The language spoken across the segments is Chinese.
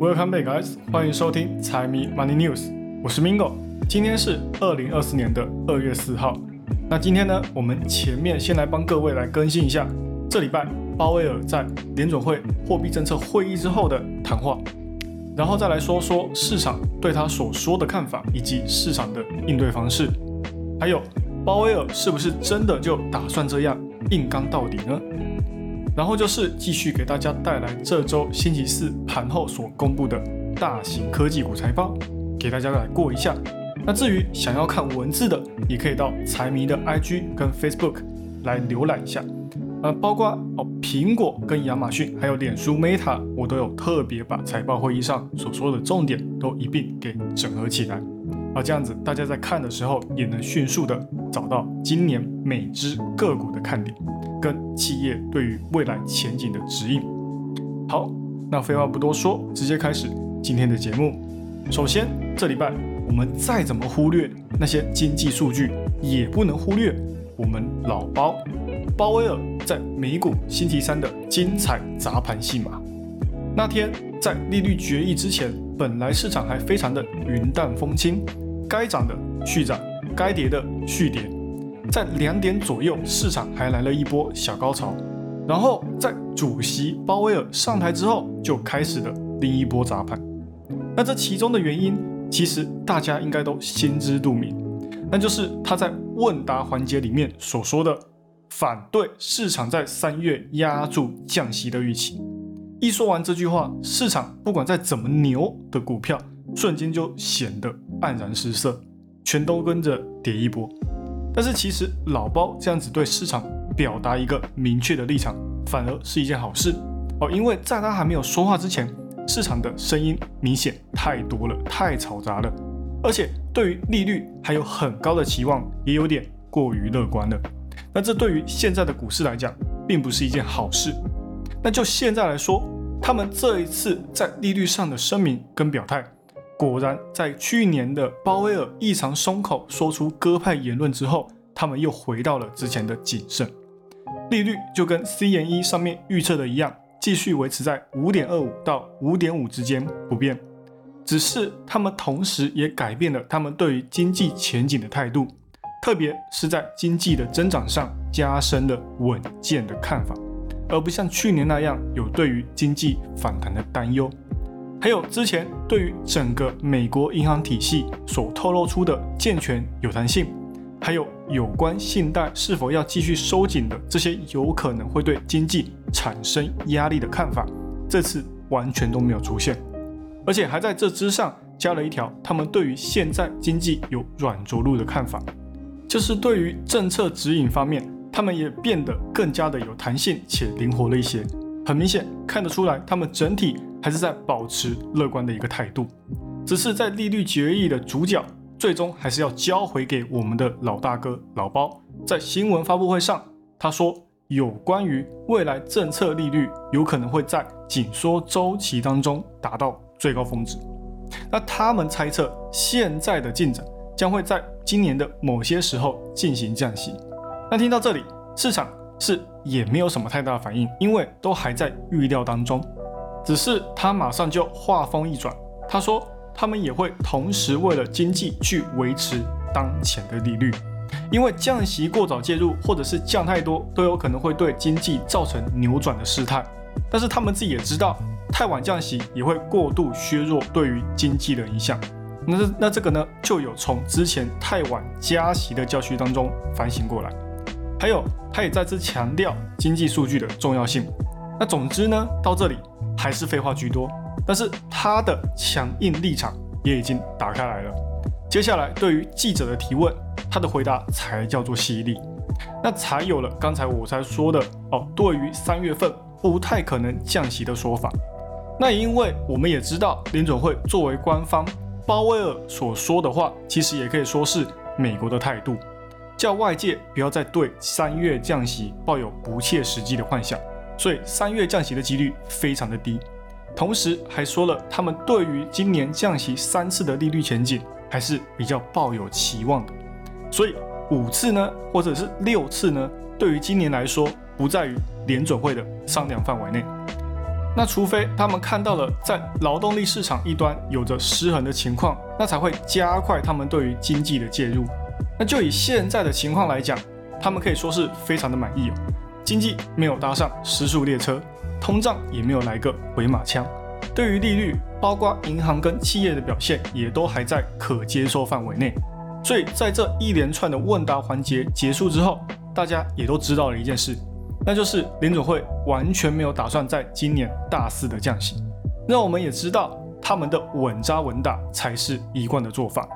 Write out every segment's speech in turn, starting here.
Welcome back, guys！欢迎收听财迷 Money News，我是 Mingo。今天是二零二四年的二月四号。那今天呢，我们前面先来帮各位来更新一下这礼拜鲍威尔在联准会货币政策会议之后的谈话，然后再来说说市场对他所说的看法以及市场的应对方式，还有鲍威尔是不是真的就打算这样硬刚到底呢？然后就是继续给大家带来这周星期四盘后所公布的大型科技股财报，给大家来过一下。那至于想要看文字的，也可以到财迷的 IG 跟 Facebook 来浏览一下。呃，包括哦苹果跟亚马逊，还有脸书 Meta，我都有特别把财报会议上所说的重点都一并给整合起来。啊，这样子大家在看的时候也能迅速的找到今年每只个股的看点，跟企业对于未来前景的指引。好，那废话不多说，直接开始今天的节目。首先，这礼拜我们再怎么忽略那些经济数据，也不能忽略我们老包鲍威尔在美股星期三的精彩砸盘戏码。那天在利率决议之前。本来市场还非常的云淡风轻，该涨的续涨，该跌的续跌，在两点左右，市场还来了一波小高潮，然后在主席鲍威尔上台之后，就开始了另一波砸盘。那这其中的原因，其实大家应该都心知肚明，那就是他在问答环节里面所说的反对市场在三月压住降息的预期。一说完这句话，市场不管再怎么牛的股票，瞬间就显得黯然失色，全都跟着跌一波。但是其实老包这样子对市场表达一个明确的立场，反而是一件好事哦，因为在他还没有说话之前，市场的声音明显太多了，太嘈杂了，而且对于利率还有很高的期望，也有点过于乐观了。那这对于现在的股市来讲，并不是一件好事。那就现在来说，他们这一次在利率上的声明跟表态，果然在去年的鲍威尔异常松口说出鸽派言论之后，他们又回到了之前的谨慎。利率就跟 C N E 上面预测的一样，继续维持在五点二五到五点五之间不变。只是他们同时也改变了他们对于经济前景的态度，特别是在经济的增长上加深了稳健的看法。而不像去年那样有对于经济反弹的担忧，还有之前对于整个美国银行体系所透露出的健全有弹性，还有有关信贷是否要继续收紧的这些有可能会对经济产生压力的看法，这次完全都没有出现，而且还在这之上加了一条，他们对于现在经济有软着陆的看法，就是对于政策指引方面。他们也变得更加的有弹性且灵活了一些，很明显看得出来，他们整体还是在保持乐观的一个态度。只是在利率决议的主角，最终还是要交回给我们的老大哥老包。在新闻发布会上，他说有关于未来政策利率有可能会在紧缩周期当中达到最高峰值。那他们猜测现在的进展将会在今年的某些时候进行降息。那听到这里，市场是也没有什么太大的反应，因为都还在预料当中。只是他马上就话锋一转，他说他们也会同时为了经济去维持当前的利率，因为降息过早介入或者是降太多，都有可能会对经济造成扭转的事态。但是他们自己也知道，太晚降息也会过度削弱对于经济的影响。那那这个呢，就有从之前太晚加息的教训当中反省过来。还有，他也再次强调经济数据的重要性。那总之呢，到这里还是废话居多，但是他的强硬立场也已经打开来了。接下来对于记者的提问，他的回答才叫做犀利，那才有了刚才我才说的哦，对于三月份不太可能降息的说法。那因为我们也知道，联准会作为官方，鲍威尔所说的话，其实也可以说是美国的态度。叫外界不要再对三月降息抱有不切实际的幻想，所以三月降息的几率非常的低。同时还说了，他们对于今年降息三次的利率前景还是比较抱有期望的。所以五次呢，或者是六次呢，对于今年来说不在于联准会的商量范围内。那除非他们看到了在劳动力市场一端有着失衡的情况，那才会加快他们对于经济的介入。那就以现在的情况来讲，他们可以说是非常的满意哦，经济没有搭上失速列车，通胀也没有来个回马枪。对于利率，包括银行跟企业的表现也都还在可接受范围内。所以在这一连串的问答环节结束之后，大家也都知道了一件事，那就是联总会完全没有打算在今年大肆的降息。那我们也知道，他们的稳扎稳打才是一贯的做法。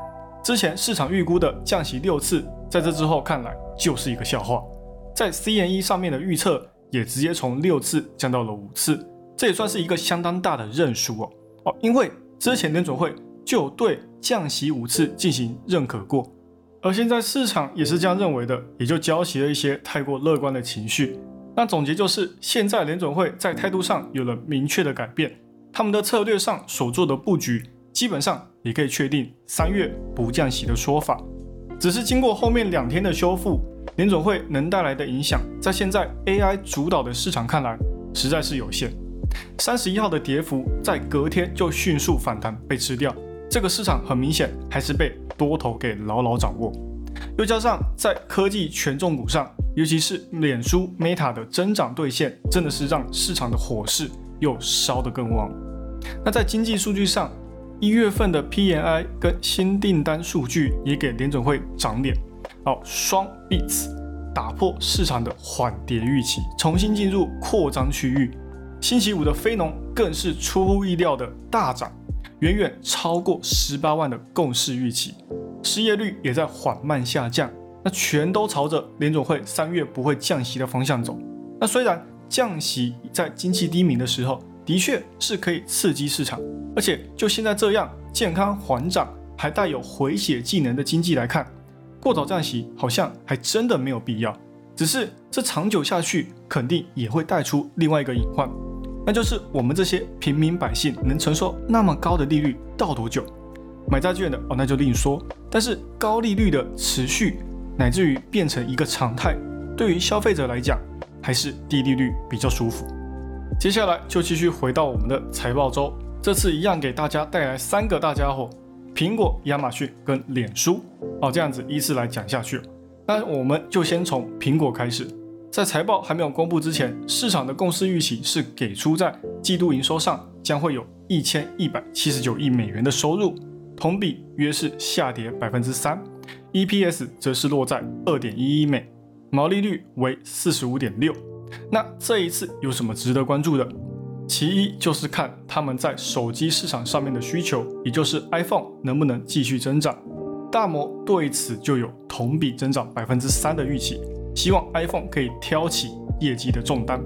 之前市场预估的降息六次，在这之后看来就是一个笑话。在 C N E 上面的预测也直接从六次降到了五次，这也算是一个相当大的认输哦哦，因为之前联总会就对降息五次进行认可过，而现在市场也是这样认为的，也就浇熄了一些太过乐观的情绪。那总结就是，现在联总会在态度上有了明确的改变，他们的策略上所做的布局，基本上也可以确定三月不降息的说法，只是经过后面两天的修复。联总会能带来的影响，在现在 AI 主导的市场看来，实在是有限。三十一号的跌幅在隔天就迅速反弹被吃掉，这个市场很明显还是被多头给牢牢掌握。又加上在科技权重股上，尤其是脸书 Meta 的增长兑现，真的是让市场的火势又烧得更旺。那在经济数据上，一月份的 PMI 跟新订单数据也给联总会长脸。好，双 beats 打破市场的缓跌预期，重新进入扩张区域。星期五的非农更是出乎意料的大涨，远远超过十八万的共识预期。失业率也在缓慢下降，那全都朝着联总会三月不会降息的方向走。那虽然降息在经济低迷的时候的确是可以刺激市场，而且就现在这样健康缓涨还带有回血技能的经济来看。过早降息好像还真的没有必要，只是这长久下去肯定也会带出另外一个隐患，那就是我们这些平民百姓能承受那么高的利率到多久？买债券的哦那就另说，但是高利率的持续乃至于变成一个常态，对于消费者来讲还是低利率比较舒服。接下来就继续回到我们的财报周，这次一样给大家带来三个大家伙。苹果、亚马逊跟脸书，哦，这样子依次来讲下去。那我们就先从苹果开始。在财报还没有公布之前，市场的共识预期是给出在季度营收上将会有一千一百七十九亿美元的收入，同比约是下跌百分之三，EPS 则是落在二点一一美，毛利率为四十五点六。那这一次有什么值得关注的？其一就是看他们在手机市场上面的需求，也就是 iPhone 能不能继续增长。大摩对此就有同比增长百分之三的预期，希望 iPhone 可以挑起业绩的重担。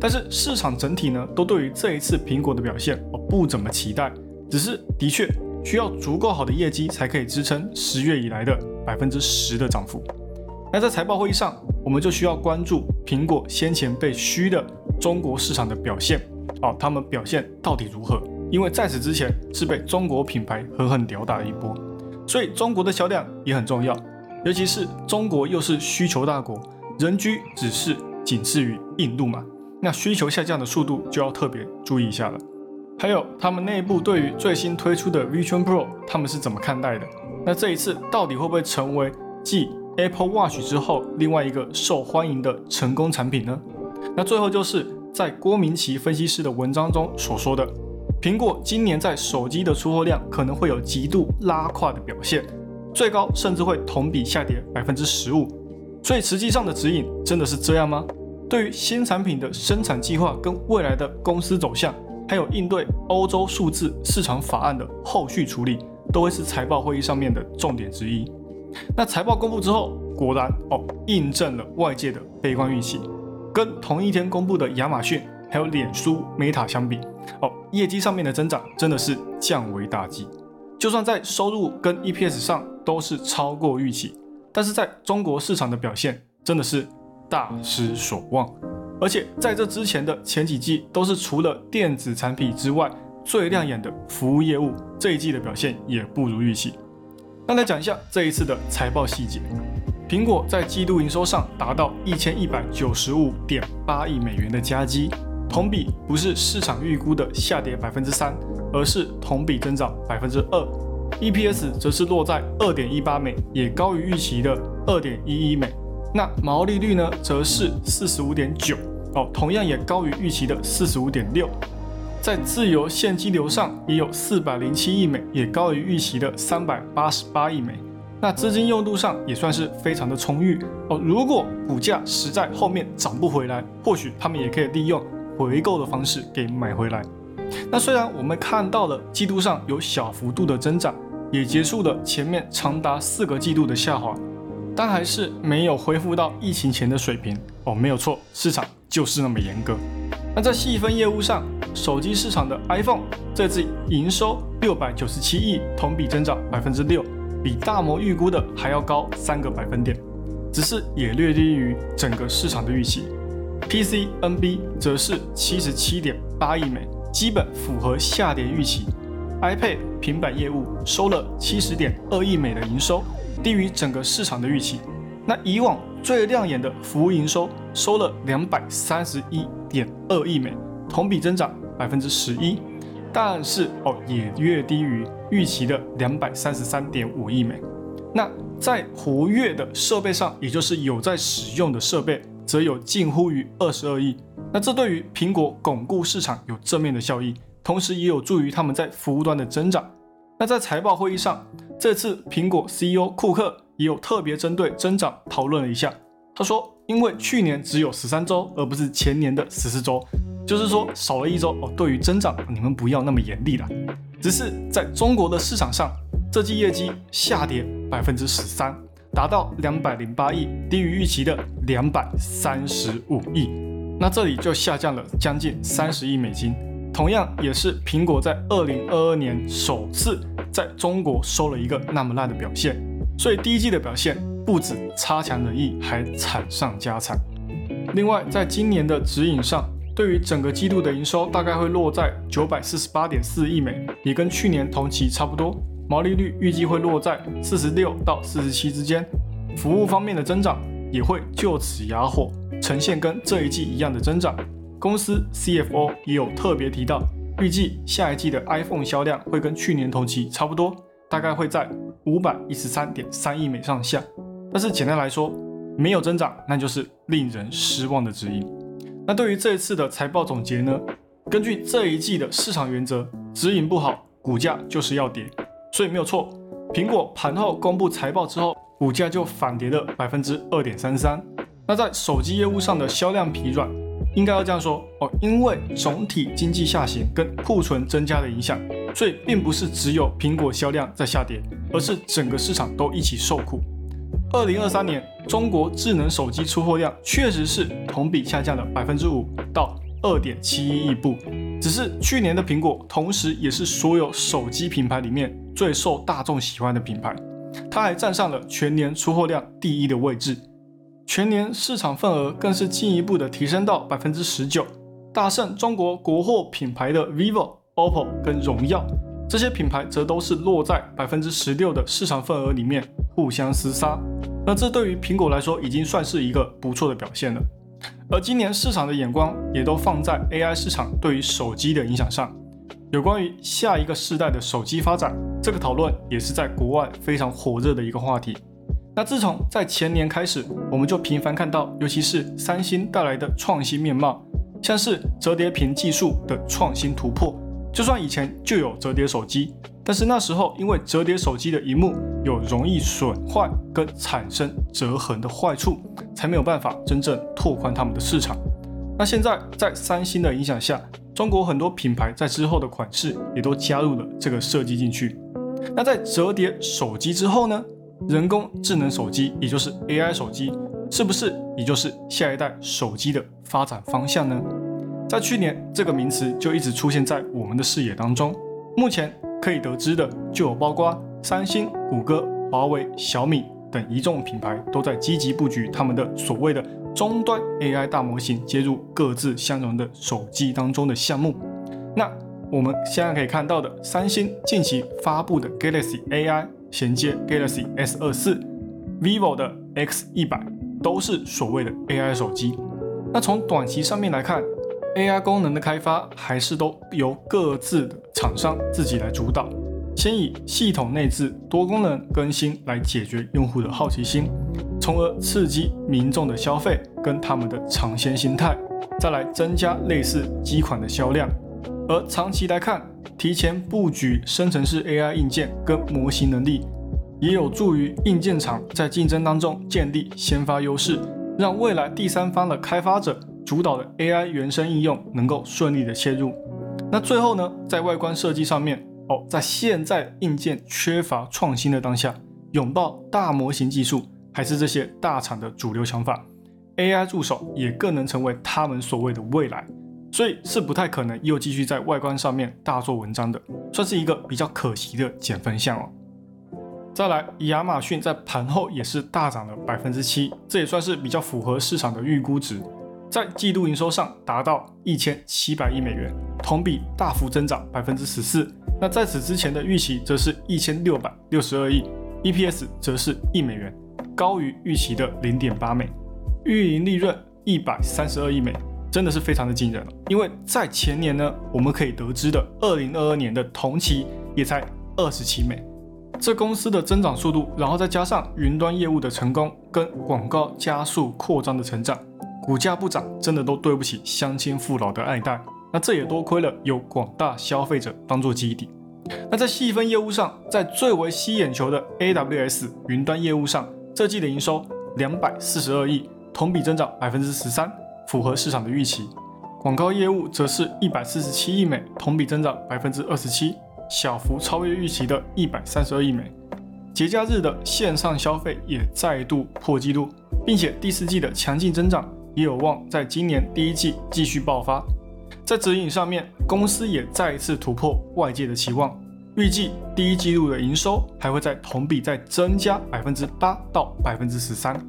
但是市场整体呢，都对于这一次苹果的表现不怎么期待，只是的确需要足够好的业绩才可以支撑十月以来的百分之十的涨幅。那在财报会议上，我们就需要关注苹果先前被虚的中国市场的表现。哦，他们表现到底如何？因为在此之前是被中国品牌狠狠吊打了一波，所以中国的销量也很重要。尤其是中国又是需求大国，人居只是仅次于印度嘛，那需求下降的速度就要特别注意一下了。还有他们内部对于最新推出的 Vision Pro，他们是怎么看待的？那这一次到底会不会成为继 Apple Watch 之后另外一个受欢迎的成功产品呢？那最后就是。在郭明奇分析师的文章中所说的，苹果今年在手机的出货量可能会有极度拉胯的表现，最高甚至会同比下跌百分之十五。所以实际上的指引真的是这样吗？对于新产品的生产计划跟未来的公司走向，还有应对欧洲数字市场法案的后续处理，都会是财报会议上面的重点之一。那财报公布之后，果然哦，印证了外界的悲观预期。跟同一天公布的亚马逊还有脸书 Meta 相比，哦，业绩上面的增长真的是降为大忌。就算在收入跟 EPS 上都是超过预期，但是在中国市场的表现真的是大失所望。而且在这之前的前几季都是除了电子产品之外最亮眼的服务业务，这一季的表现也不如预期。那来讲一下这一次的财报细节。苹果在季度营收上达到一千一百九十五点八亿美元的加基，同比不是市场预估的下跌百分之三，而是同比增长百分之二。EPS 则是落在二点一八美，也高于预期的二点一一美。那毛利率呢，则是四十五点九哦，同样也高于预期的四十五点六。在自由现金流上也有四百零七亿美，也高于预期的三百八十八亿美。那资金用度上也算是非常的充裕哦。如果股价实在后面涨不回来，或许他们也可以利用回购的方式给买回来。那虽然我们看到了季度上有小幅度的增长，也结束了前面长达四个季度的下滑，但还是没有恢复到疫情前的水平哦。没有错，市场就是那么严格。那在细分业务上，手机市场的 iPhone 这次营收六百九十七亿，同比增长百分之六。比大摩预估的还要高三个百分点，只是也略低于整个市场的预期。PC NB 则是七十七点八亿美，基本符合下跌预期。iPad 平板业务收了七十点二亿美的营收，低于整个市场的预期。那以往最亮眼的服务营收收了两百三十一点二亿美，同比增长百分之十一。但是哦，也略低于预期的两百三十三点五亿美。那在活跃的设备上，也就是有在使用的设备，则有近乎于二十二亿。那这对于苹果巩固市场有正面的效益，同时也有助于他们在服务端的增长。那在财报会议上，这次苹果 CEO 库克也有特别针对增长讨论了一下。他说，因为去年只有十三周，而不是前年的十四周。就是说少了一周哦，对于增长你们不要那么严厉了。只是在中国的市场上，这季业绩下跌百分之十三，达到两百零八亿，低于预期的两百三十五亿。那这里就下降了将近三十亿美金，同样也是苹果在二零二二年首次在中国收了一个那么烂的表现。所以第一季的表现不止差强人意，还惨上加惨。另外，在今年的指引上。对于整个季度的营收，大概会落在九百四十八点四亿美，也跟去年同期差不多。毛利率预计会落在四十六到四十七之间。服务方面的增长也会就此哑火，呈现跟这一季一样的增长。公司 CFO 也有特别提到，预计下一季的 iPhone 销量会跟去年同期差不多，大概会在五百一十三点三亿美上下。但是简单来说，没有增长，那就是令人失望的指引。那对于这一次的财报总结呢？根据这一季的市场原则，指引不好，股价就是要跌，所以没有错。苹果盘后公布财报之后，股价就反跌了百分之二点三三。那在手机业务上的销量疲软，应该要这样说哦，因为总体经济下行跟库存增加的影响，所以并不是只有苹果销量在下跌，而是整个市场都一起受苦。二零二三年，中国智能手机出货量确实是同比下降了百分之五到二点七一亿部。只是去年的苹果，同时也是所有手机品牌里面最受大众喜欢的品牌，它还站上了全年出货量第一的位置，全年市场份额更是进一步的提升到百分之十九，大胜中国国货品牌的 vivo、oppo 跟荣耀，这些品牌则都是落在百分之十六的市场份额里面。互相厮杀，那这对于苹果来说已经算是一个不错的表现了。而今年市场的眼光也都放在 AI 市场对于手机的影响上。有关于下一个世代的手机发展，这个讨论也是在国外非常火热的一个话题。那自从在前年开始，我们就频繁看到，尤其是三星带来的创新面貌，像是折叠屏技术的创新突破。就算以前就有折叠手机。但是那时候，因为折叠手机的荧幕有容易损坏跟产生折痕的坏处，才没有办法真正拓宽他们的市场。那现在在三星的影响下，中国很多品牌在之后的款式也都加入了这个设计进去。那在折叠手机之后呢？人工智能手机，也就是 AI 手机，是不是也就是下一代手机的发展方向呢？在去年，这个名词就一直出现在我们的视野当中。目前。可以得知的就有包括三星、谷歌、华为、小米等一众品牌都在积极布局他们的所谓的终端 AI 大模型，接入各自相容的手机当中的项目。那我们现在可以看到的，三星近期发布的 Galaxy AI 衔接 Galaxy S 二四，vivo 的 X 一百都是所谓的 AI 手机。那从短期上面来看，AI 功能的开发还是都由各自的厂商自己来主导，先以系统内置多功能更新来解决用户的好奇心，从而刺激民众的消费跟他们的尝鲜心态，再来增加类似机款的销量。而长期来看，提前布局生成式 AI 硬件跟模型能力，也有助于硬件厂在竞争当中建立先发优势，让未来第三方的开发者。主导的 AI 原生应用能够顺利的切入。那最后呢，在外观设计上面哦，在现在硬件缺乏创新的当下，拥抱大模型技术还是这些大厂的主流想法，AI 助手也更能成为他们所谓的未来，所以是不太可能又继续在外观上面大做文章的，算是一个比较可惜的减分项哦。再来，亚马逊在盘后也是大涨了百分之七，这也算是比较符合市场的预估值。在季度营收上达到一千七百亿美元，同比大幅增长百分之十四。那在此之前的预期则是一千六百六十二亿，EPS 则是一美元，高于预期的零点八美。运营利润一百三十二亿美，真的是非常的惊人了。因为在前年呢，我们可以得知的二零二二年的同期也才二十七美。这公司的增长速度，然后再加上云端业务的成功跟广告加速扩张的成长。股价不涨，真的都对不起乡亲父老的爱戴。那这也多亏了有广大消费者当做基底。那在细分业务上，在最为吸眼球的 AWS 云端业务上，这季的营收两百四十二亿，同比增长百分之十三，符合市场的预期。广告业务则是一百四十七亿美，同比增长百分之二十七，小幅超越预期的一百三十二亿美。节假日的线上消费也再度破纪录，并且第四季的强劲增长。也有望在今年第一季继续爆发。在指引上面，公司也再一次突破外界的期望，预计第一季度的营收还会在同比再增加百分之八到百分之十三。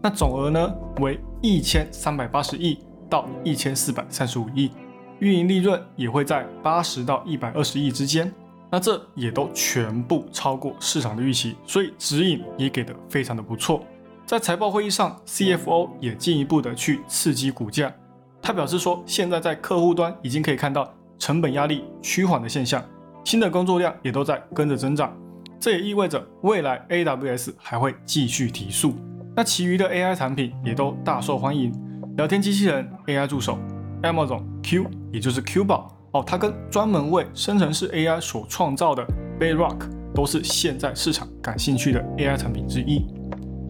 那总额呢为一千三百八十亿到一千四百三十五亿，运营利润也会在八十到一百二十亿之间。那这也都全部超过市场的预期，所以指引也给的非常的不错。在财报会议上，CFO 也进一步的去刺激股价。他表示说，现在在客户端已经可以看到成本压力趋缓的现象，新的工作量也都在跟着增长。这也意味着未来 AWS 还会继续提速。那其余的 AI 产品也都大受欢迎，聊天机器人、AI 助手、Amazon Q，也就是 Q 宝哦，它跟专门为生成式 AI 所创造的 Bedrock 都是现在市场感兴趣的 AI 产品之一。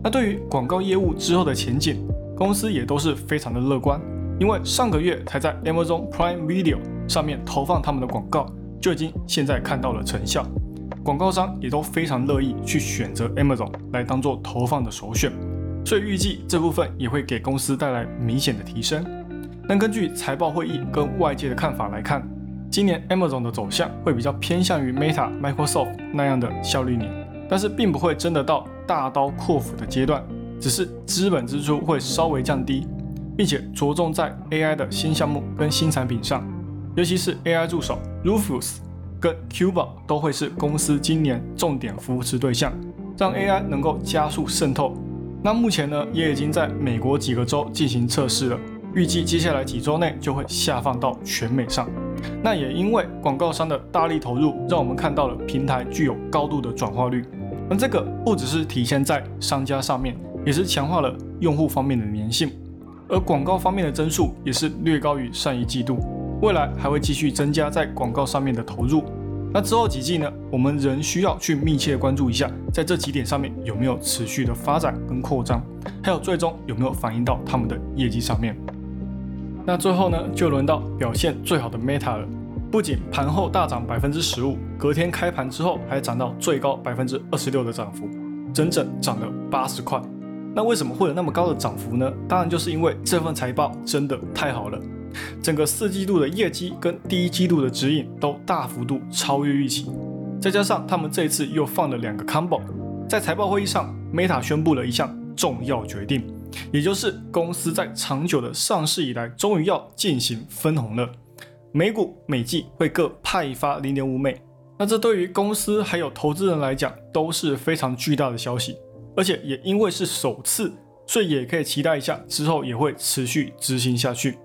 那对于广告业务之后的前景，公司也都是非常的乐观，因为上个月才在 Amazon Prime Video 上面投放他们的广告，就已经现在看到了成效，广告商也都非常乐意去选择 Amazon 来当做投放的首选，所以预计这部分也会给公司带来明显的提升。但根据财报会议跟外界的看法来看，今年 Amazon 的走向会比较偏向于 Meta、Microsoft 那样的效率年，但是并不会真的到。大刀阔斧的阶段，只是资本支出会稍微降低，并且着重在 AI 的新项目跟新产品上，尤其是 AI 助手 Rufus 跟 Cuba 都会是公司今年重点扶持对象，让 AI 能够加速渗透。那目前呢，也已经在美国几个州进行测试了，预计接下来几周内就会下放到全美上。那也因为广告商的大力投入，让我们看到了平台具有高度的转化率。而这个不只是体现在商家上面，也是强化了用户方面的粘性，而广告方面的增速也是略高于上一季度，未来还会继续增加在广告上面的投入。那之后几季呢？我们仍需要去密切关注一下，在这几点上面有没有持续的发展跟扩张，还有最终有没有反映到他们的业绩上面。那最后呢，就轮到表现最好的 Meta 了。不仅盘后大涨百分之十五，隔天开盘之后还涨到最高百分之二十六的涨幅，整整涨了八十块。那为什么会有那么高的涨幅呢？当然就是因为这份财报真的太好了，整个四季度的业绩跟第一季度的指引都大幅度超越预期，再加上他们这次又放了两个 combo，在财报会议上，Meta 宣布了一项重要决定，也就是公司在长久的上市以来，终于要进行分红了。每股每季会各派发零点五美，那这对于公司还有投资人来讲都是非常巨大的消息，而且也因为是首次，所以也可以期待一下之后也会持续执行下去。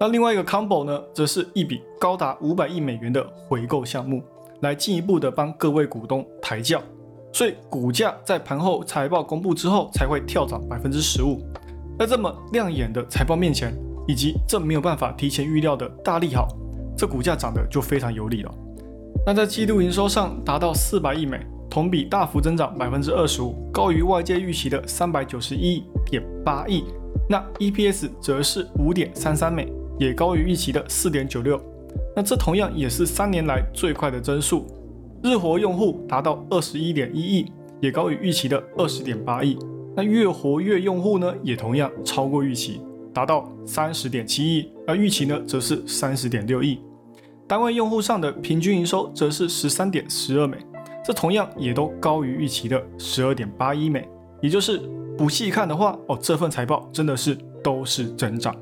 那另外一个 combo 呢，则是一笔高达五百亿美元的回购项目，来进一步的帮各位股东抬轿，所以股价在盘后财报公布之后才会跳涨百分之十五。在这么亮眼的财报面前，以及这没有办法提前预料的大利好，这股价涨得就非常有理了。那在季度营收上达到四百亿美，同比大幅增长百分之二十五，高于外界预期的三百九十一点八亿。那 EPS 则是五点三三美。也高于预期的四点九六，那这同样也是三年来最快的增速。日活用户达到二十一点一亿，也高于预期的二十点八亿。那月活跃用户呢，也同样超过预期，达到三十点七亿，而预期呢则是三十点六亿。单位用户上的平均营收则是十三点十二美，这同样也都高于预期的十二点八一美。也就是不细看的话，哦，这份财报真的是都是增长。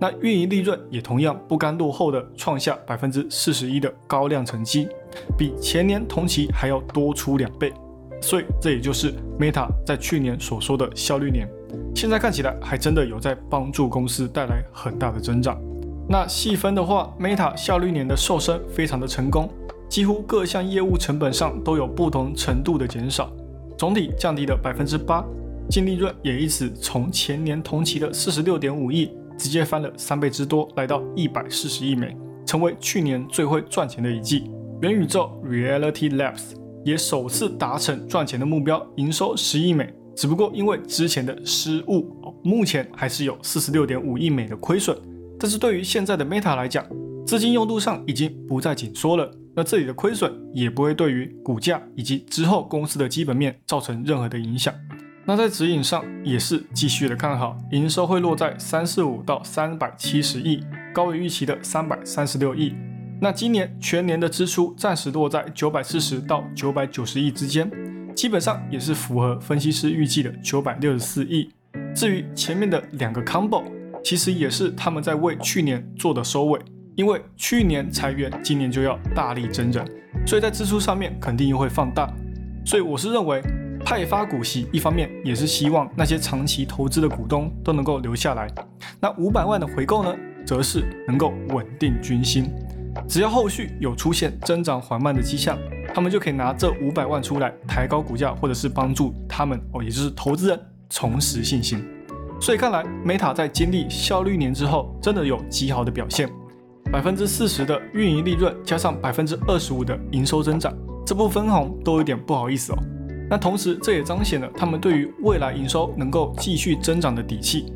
那运营利润也同样不甘落后的创下百分之四十一的高量成绩，比前年同期还要多出两倍，所以这也就是 Meta 在去年所说的效率年，现在看起来还真的有在帮助公司带来很大的增长。那细分的话，Meta 效率年的瘦身非常的成功，几乎各项业务成本上都有不同程度的减少，总体降低了百分之八，净利润也因此从前年同期的四十六点五亿。直接翻了三倍之多，来到一百四十亿美，成为去年最会赚钱的一季。元宇宙 Reality Labs 也首次达成赚钱的目标，营收十亿美。只不过因为之前的失误，目前还是有四十六点五亿美的亏损。但是对于现在的 Meta 来讲，资金用度上已经不再紧缩了，那这里的亏损也不会对于股价以及之后公司的基本面造成任何的影响。那在指引上也是继续的看好，营收会落在三四五到三百七十亿，高于预期的三百三十六亿。那今年全年的支出暂时落在九百四十到九百九十亿之间，基本上也是符合分析师预计的九百六十四亿。至于前面的两个 combo，其实也是他们在为去年做的收尾，因为去年裁员，今年就要大力增人，所以在支出上面肯定又会放大。所以我是认为。派发股息，一方面也是希望那些长期投资的股东都能够留下来。那五百万的回购呢，则是能够稳定军心。只要后续有出现增长缓慢的迹象，他们就可以拿这五百万出来抬高股价，或者是帮助他们哦，也就是投资人重拾信心。所以看来，Meta 在经历效率年之后，真的有极好的表现。百分之四十的运营利润，加上百分之二十五的营收增长，这部分红都有点不好意思哦。那同时，这也彰显了他们对于未来营收能够继续增长的底气。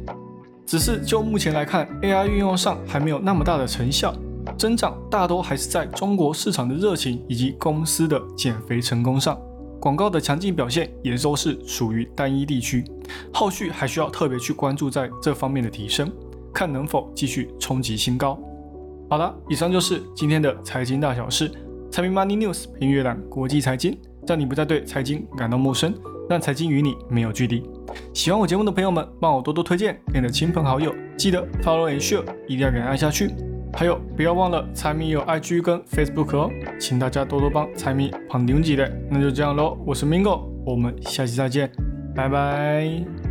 只是就目前来看，AI 运用上还没有那么大的成效，增长大多还是在中国市场的热情以及公司的减肥成功上。广告的强劲表现也都是属于单一地区，后续还需要特别去关注在这方面的提升，看能否继续冲击新高。好了，以上就是今天的财经大小事，财迷 Money News 评阅览国际财经。让你不再对财经感到陌生，让财经与你没有距离。喜欢我节目的朋友们，帮我多多推荐给你的亲朋好友，记得 follow and share，一定要给按下去。还有，不要忘了财迷有 IG 跟 Facebook 哦，请大家多多帮财迷捧牛几的。那就这样喽，我是 Mingo，我们下期再见，拜拜。